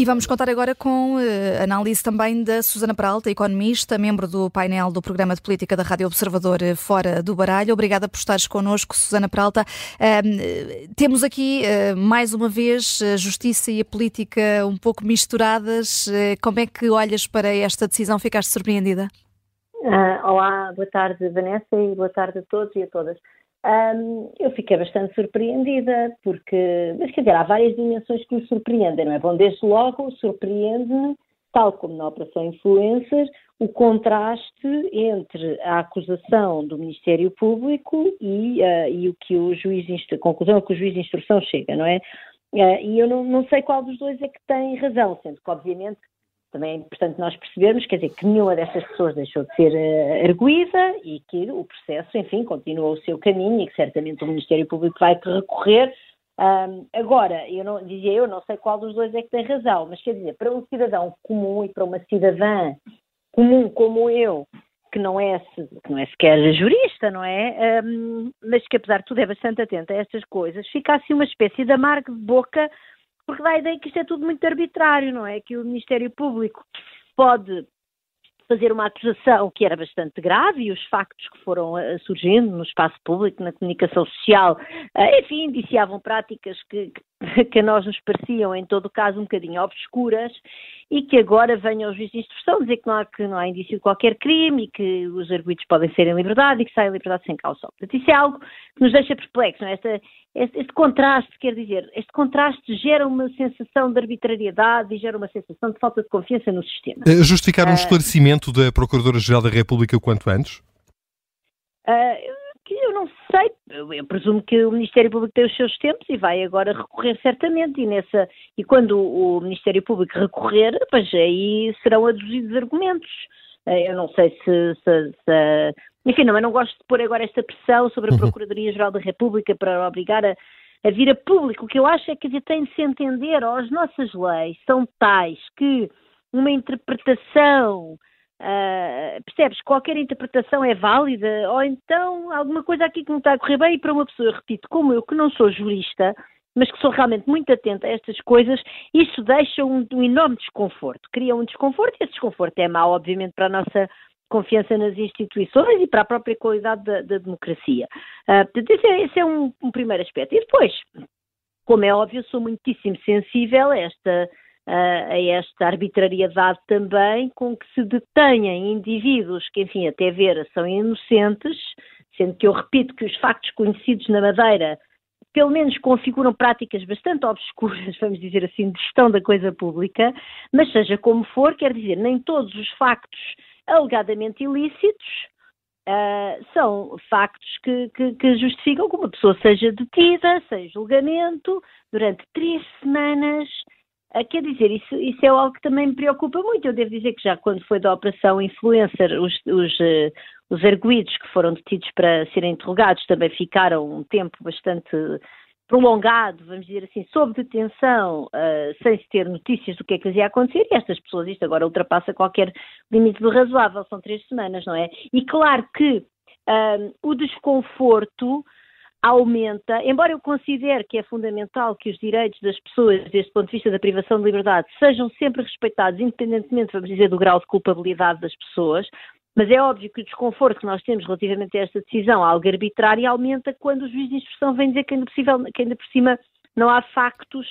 E vamos contar agora com uh, análise também da Susana Peralta, economista, membro do painel do programa de política da Rádio Observador uh, Fora do Baralho. Obrigada por estares connosco, Susana Peralta. Uh, temos aqui, mais uma vez, a justiça e a política um pouco misturadas. como é que olhas para esta decisão? Ficaste surpreendida? olá, boa tarde, Vanessa, e boa tarde a todos e a todas. Um, eu fiquei bastante surpreendida, porque, mas quer dizer, há várias dimensões que me surpreendem, não é? Bom, desde logo surpreende-me, tal como na Operação Influencer, o contraste entre a acusação do Ministério Público e, uh, e o que o juiz, a conclusão a que o juiz de instrução chega, não é? Uh, e eu não, não sei qual dos dois é que tem razão, sendo que, obviamente, também é importante nós percebermos, quer dizer, que nenhuma dessas pessoas deixou de ser uh, arguída e que o processo, enfim, continua o seu caminho e que certamente o Ministério Público vai recorrer. Um, agora, eu não, dizia eu, não sei qual dos dois é que tem razão, mas quer dizer, para um cidadão comum e para uma cidadã comum como eu, que não é, que não é sequer jurista, não é? Um, mas que apesar de tudo é bastante atenta a estas coisas, fica assim uma espécie de amargo de boca porque dá a ideia que isto é tudo muito arbitrário, não é? Que o Ministério Público pode fazer uma acusação que era bastante grave e os factos que foram uh, surgindo no espaço público, na comunicação social, uh, enfim, indiciavam práticas que, que, a nós nos pareciam, em todo caso, um bocadinho obscuras e que agora venham os juízes de instrução dizer que não, há, que não há indício de qualquer crime e que os arguidos podem ser em liberdade e que saem em liberdade sem causa. Portanto, isso é algo que nos deixa perplexos, é? Esta, este, este, contraste, quer dizer, este contraste gera uma sensação de arbitrariedade e gera uma sensação de falta de confiança no sistema. Uh, justificar um uh, esclarecimento da Procuradora-Geral da República o quanto antes? Uh, eu não sei, eu presumo que o Ministério Público tem os seus tempos e vai agora recorrer certamente, e, nessa, e quando o Ministério Público recorrer, pois aí serão aduzidos argumentos. Eu não sei se, se, se enfim, não, eu não gosto de pôr agora esta pressão sobre a uhum. Procuradoria-Geral da República para obrigar a, a vir a público. O que eu acho é que tem de se entender, as nossas leis são tais que uma interpretação, uh, percebes, qualquer interpretação é válida, ou então alguma coisa aqui que não está a correr bem, e para uma pessoa, repito, como eu, que não sou jurista, mas que sou realmente muito atenta a estas coisas, isso deixa um, um enorme desconforto, cria um desconforto, e esse desconforto é mau, obviamente, para a nossa confiança nas instituições e para a própria qualidade da, da democracia. Uh, portanto, esse é, esse é um, um, primeiro aspecto. E depois, como é óbvio, sou muitíssimo sensível a esta, uh, a esta arbitrariedade também com que se detenham indivíduos que, enfim, até ver são inocentes, sendo que eu repito que os factos conhecidos na Madeira pelo menos configuram práticas bastante obscuras, vamos dizer assim, de gestão da coisa pública, mas seja como for, quer dizer, nem todos os factos alegadamente ilícitos, uh, são factos que, que, que, justificam que uma pessoa seja detida, sem julgamento, durante três semanas. Uh, quer dizer, isso, isso é algo que também me preocupa muito. Eu devo dizer que já quando foi da Operação Influencer, os, os, uh, os arguídos que foram detidos para serem interrogados também ficaram um tempo bastante prolongado, vamos dizer assim, sob detenção, uh, sem se ter notícias do que é que ia acontecer, e estas pessoas, isto agora ultrapassa qualquer limite do razoável, são três semanas, não é? E claro que o desconforto aumenta, embora eu considere que é fundamental que os direitos das pessoas, desde o ponto de vista da privação de liberdade, sejam sempre respeitados, independentemente, vamos dizer, do grau de culpabilidade das pessoas, mas é óbvio que o desconforto que nós temos relativamente a esta decisão, algo arbitrária, aumenta quando o juiz de instrução vem dizer que ainda, possível, que ainda por cima não há factos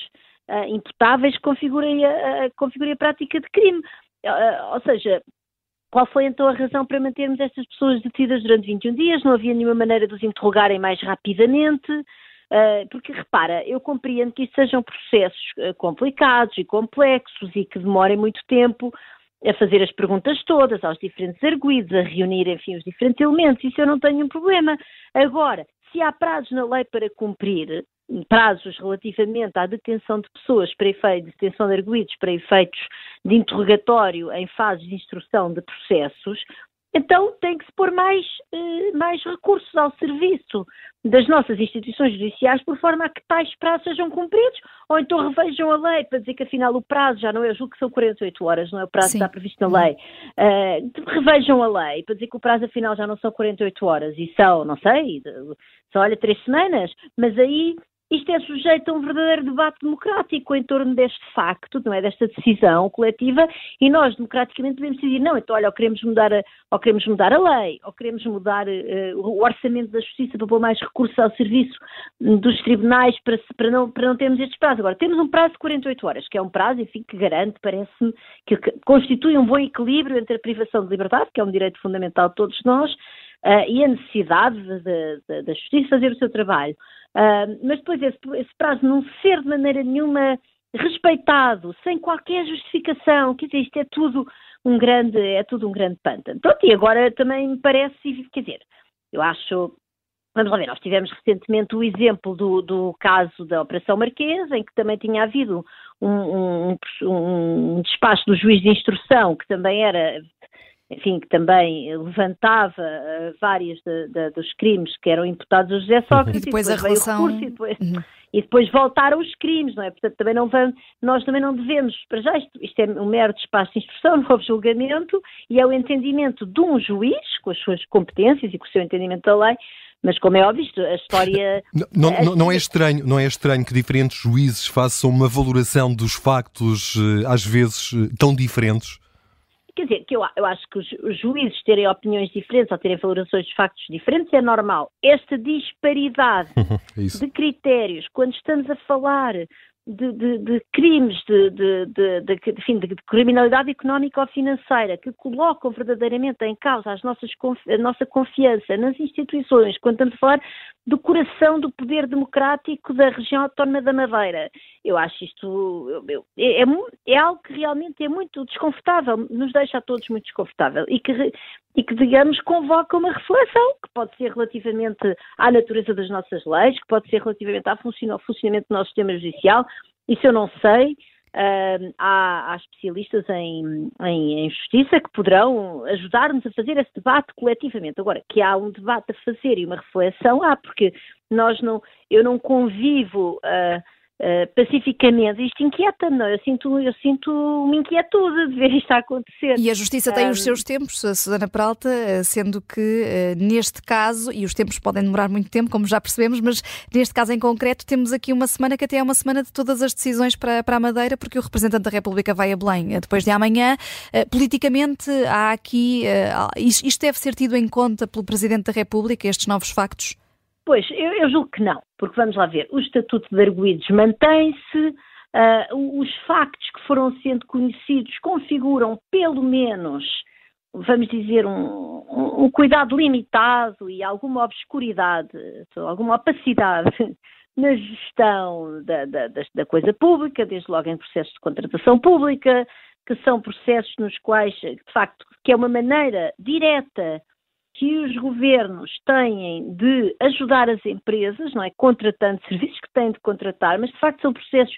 uh, imputáveis que configurem a, configurem a prática de crime. Uh, ou seja, qual foi então a razão para mantermos estas pessoas detidas durante 21 dias? Não havia nenhuma maneira de os interrogarem mais rapidamente? Uh, porque repara, eu compreendo que isto sejam processos uh, complicados e complexos e que demorem muito tempo a fazer as perguntas todas aos diferentes arguídos, a reunir, enfim, os diferentes elementos, isso eu não tenho um problema. Agora, se há prazos na lei para cumprir, prazos relativamente à detenção de pessoas para efeitos de detenção de arguídos para efeitos de interrogatório em fases de instrução de processos, então tem que se pôr mais, eh, mais recursos ao serviço das nossas instituições judiciais por forma a que tais prazos sejam cumpridos, ou então revejam a lei para dizer que afinal o prazo já não é, eu julgo que são 48 horas, não é o prazo Sim. que está previsto na lei. Uh, revejam a lei para dizer que o prazo afinal já não são 48 horas e são, não sei, são olha, três semanas, mas aí isto é sujeito a um verdadeiro debate democrático em torno deste facto, não é? Desta decisão coletiva, e nós, democraticamente, devemos decidir, não, então, olha, ou queremos mudar a, ou queremos mudar a lei, ou queremos mudar uh, o orçamento da justiça para pôr mais recursos ao serviço dos tribunais para, para, não, para não termos estes prazos. Agora, temos um prazo de 48 horas, que é um prazo, enfim, que garante, parece-me, que constitui um bom equilíbrio entre a privação de liberdade, que é um direito fundamental de todos nós, e a necessidade da justiça fazer o seu trabalho. Mas depois esse, esse prazo não ser de maneira nenhuma respeitado, sem qualquer justificação, quer dizer, isto é tudo um grande, é tudo um grande pântano. Pronto, e agora também me parece, quer dizer, eu acho, vamos lá ver, nós tivemos recentemente o exemplo do, do caso da Operação Marquesa, em que também tinha havido um, um, um, despacho do juiz de instrução, que também era enfim, que também levantava uh, vários de, de, dos crimes que eram imputados a José Sócrates, e depois, e depois a relação... Recurso, e, depois, uhum. e depois voltaram os crimes, não é? Portanto, também não vamos, nós também não devemos, para já isto, isto é um mero despacho de instrução, não houve julgamento, e é o entendimento de um juiz, com as suas competências e com o seu entendimento da lei, mas como é óbvio, a história. Não, não, não, é estranho, não é estranho que diferentes juízes façam uma valoração dos factos, eh, às vezes, eh, tão diferentes? Quer dizer, que eu, eu acho que os, juízes terem opiniões diferentes ou terem valorações de factos diferentes é normal. Esta disparidade é de critérios, quando estamos a falar de, de, de crimes de, de, enfim, de, criminalidade económica ou financeira que colocam verdadeiramente em causa as nossas, a nossa confiança nas instituições, quando estamos a falar do coração do poder democrático da região autónoma da Madeira. Eu acho isto é, é, é, algo que realmente é muito desconfortável, nos deixa a todos muito desconfortável e que, e que, digamos, convoca uma reflexão que pode ser relativamente à natureza das nossas leis, que pode ser relativamente ao funcionamento do nosso sistema judicial, isso eu não sei. Uh, há, há, especialistas em, em, em, justiça que poderão ajudar-nos a fazer esse debate coletivamente. Agora, que há um debate a fazer e uma reflexão, há, porque nós não, eu não convivo uh, uh, pacificamente. Isto inquieta-me, não? Eu sinto, eu sinto uma inquietude de ver isto a acontecer. E a Justiça tem um... os seus tempos, Susana Peralta, eh, sendo que uh, neste caso, e os tempos podem demorar muito tempo, como já percebemos, mas neste caso em concreto temos aqui uma semana que até é uma semana de todas as decisões para, para a Madeira, porque o representante da República vai a Belém depois de amanhã. Uh, politicamente, há aqui. Isto deve ser tido em conta pelo Presidente da República, estes novos factos? Pois, eu, eu julgo que não, porque vamos lá ver, o Estatuto de Arguídos mantém-se, uh, os factos que foram sendo conhecidos configuram pelo menos, vamos dizer, um, um, um cuidado limitado e alguma obscuridade, alguma opacidade na gestão da, da, da, coisa pública, desde logo em processos de contratação pública, que são processos nos quais, de facto, que é uma maneira direta que os governos têm de ajudar as empresas, não é? Contratando serviços que têm de contratar, mas de facto são processos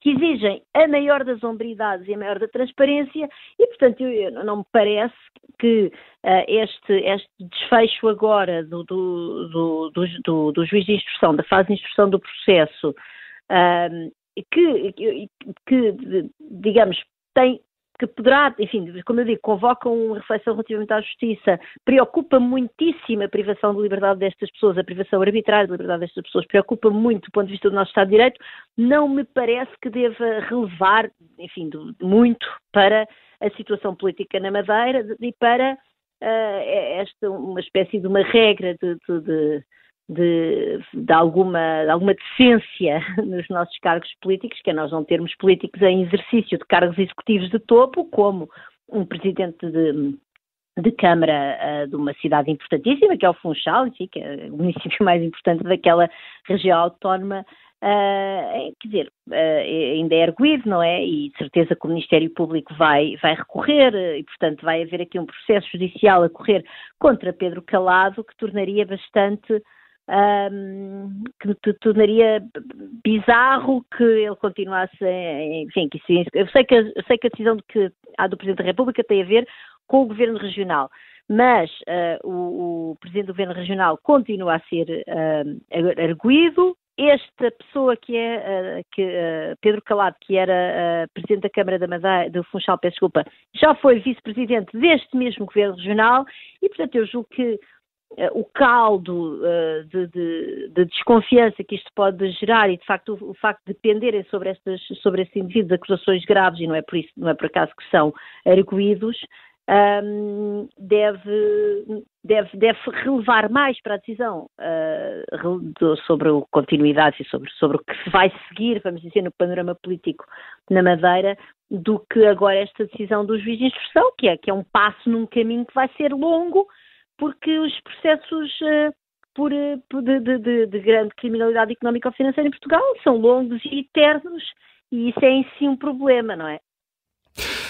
que exigem a maior das hombridades e a maior da transparência e, portanto, eu, não me parece que uh, este, este, desfecho agora do, do, do, do, juiz de instrução, da fase de instrução do processo, uh, que, que, digamos, tem que poderá, enfim, como eu digo, convoca uma reflexão relativamente à justiça, preocupa muitíssimo a privação de liberdade destas pessoas, a privação arbitrária de liberdade destas pessoas, preocupa muito do ponto de vista do nosso Estado de Direito, não me parece que deva relevar, enfim, muito para a situação política na Madeira e para uh, esta, uma espécie de uma regra de, de, de de, de, alguma, de alguma decência nos nossos cargos políticos, que é nós não termos políticos em exercício de cargos executivos de topo, como um presidente de, de Câmara uh, de uma cidade importantíssima, que é o Funchal, enfim, que é o município mais importante daquela região autónoma. Uh, quer dizer, uh, ainda é erguido, não é? E de certeza que o Ministério Público vai, vai recorrer, e portanto vai haver aqui um processo judicial a correr contra Pedro Calado, que tornaria bastante um, que tornaria bizarro que ele continuasse, enfim, que eu sei que, eu sei que a decisão de que há do Presidente da República tem a ver com o Governo Regional, mas uh, o, o, Presidente do Governo Regional continua a ser uh, arguído, esta pessoa que é uh, que, Pedro Calado, que era presidente da Câmara da Madeira, do Funchal, peço desculpa, já foi vice-presidente deste mesmo governo regional e, portanto, eu julgo que o caldo uh, de, de, de, desconfiança que isto pode gerar e, de facto, o, o, facto de dependerem sobre, estas, sobre estes indivíduos acusações graves, e não é por, isso, não é por acaso que são arguídos, um, deve, deve, deve relevar mais para a decisão uh, sobre a continuidade e sobre, sobre o que se vai seguir, vamos dizer, no panorama político na Madeira, do que agora esta decisão do juiz de instrução, que é, que é um passo num caminho que vai ser longo, porque os processos uh, por, eh, de, de, de, grande criminalidade económica ou financeira em Portugal são longos e eternos, e isso é em si um problema, não é?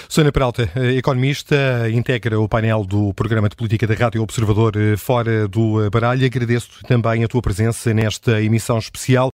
Sônia Peralta, eh, economista, integra o painel do programa de política da Rádio Observador Fora do Baralho. Agradeço também a tua presença nesta emissão especial.